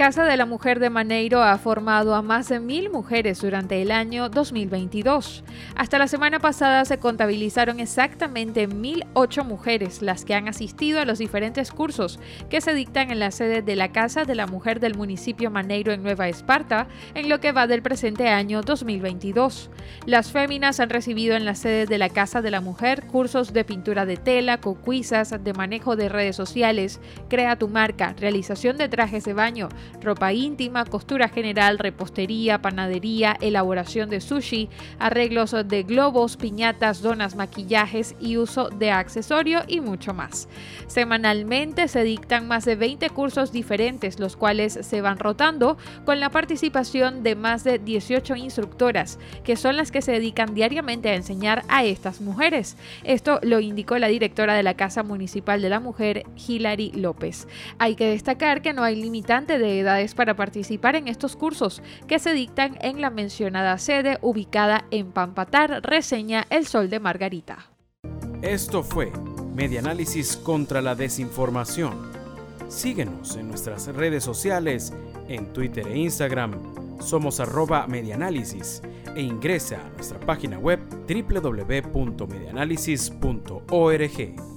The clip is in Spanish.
Casa de la Mujer de Maneiro ha formado a más de mil mujeres durante el año 2022. Hasta la semana pasada se contabilizaron exactamente 1.008 mujeres las que han asistido a los diferentes cursos que se dictan en la sede de la Casa de la Mujer del municipio Maneiro en Nueva Esparta en lo que va del presente año 2022. Las féminas han recibido en la sede de la Casa de la Mujer cursos de pintura de tela, cocuizas, de manejo de redes sociales, crea tu marca, realización de trajes de baño, ropa íntima, costura general, repostería, panadería, elaboración de sushi, arreglos de globos, piñatas, donas, maquillajes y uso de accesorio y mucho más. Semanalmente se dictan más de 20 cursos diferentes, los cuales se van rotando con la participación de más de 18 instructoras, que son las que se dedican diariamente a enseñar a estas mujeres. Esto lo indicó la directora de la Casa Municipal de la Mujer, Hilary López. Hay que destacar que no hay limitante de para participar en estos cursos que se dictan en la mencionada sede ubicada en Pampatar, reseña El Sol de Margarita. Esto fue Medianálisis contra la Desinformación. Síguenos en nuestras redes sociales, en Twitter e Instagram. Somos arroba medianálisis e ingresa a nuestra página web www.medianálisis.org.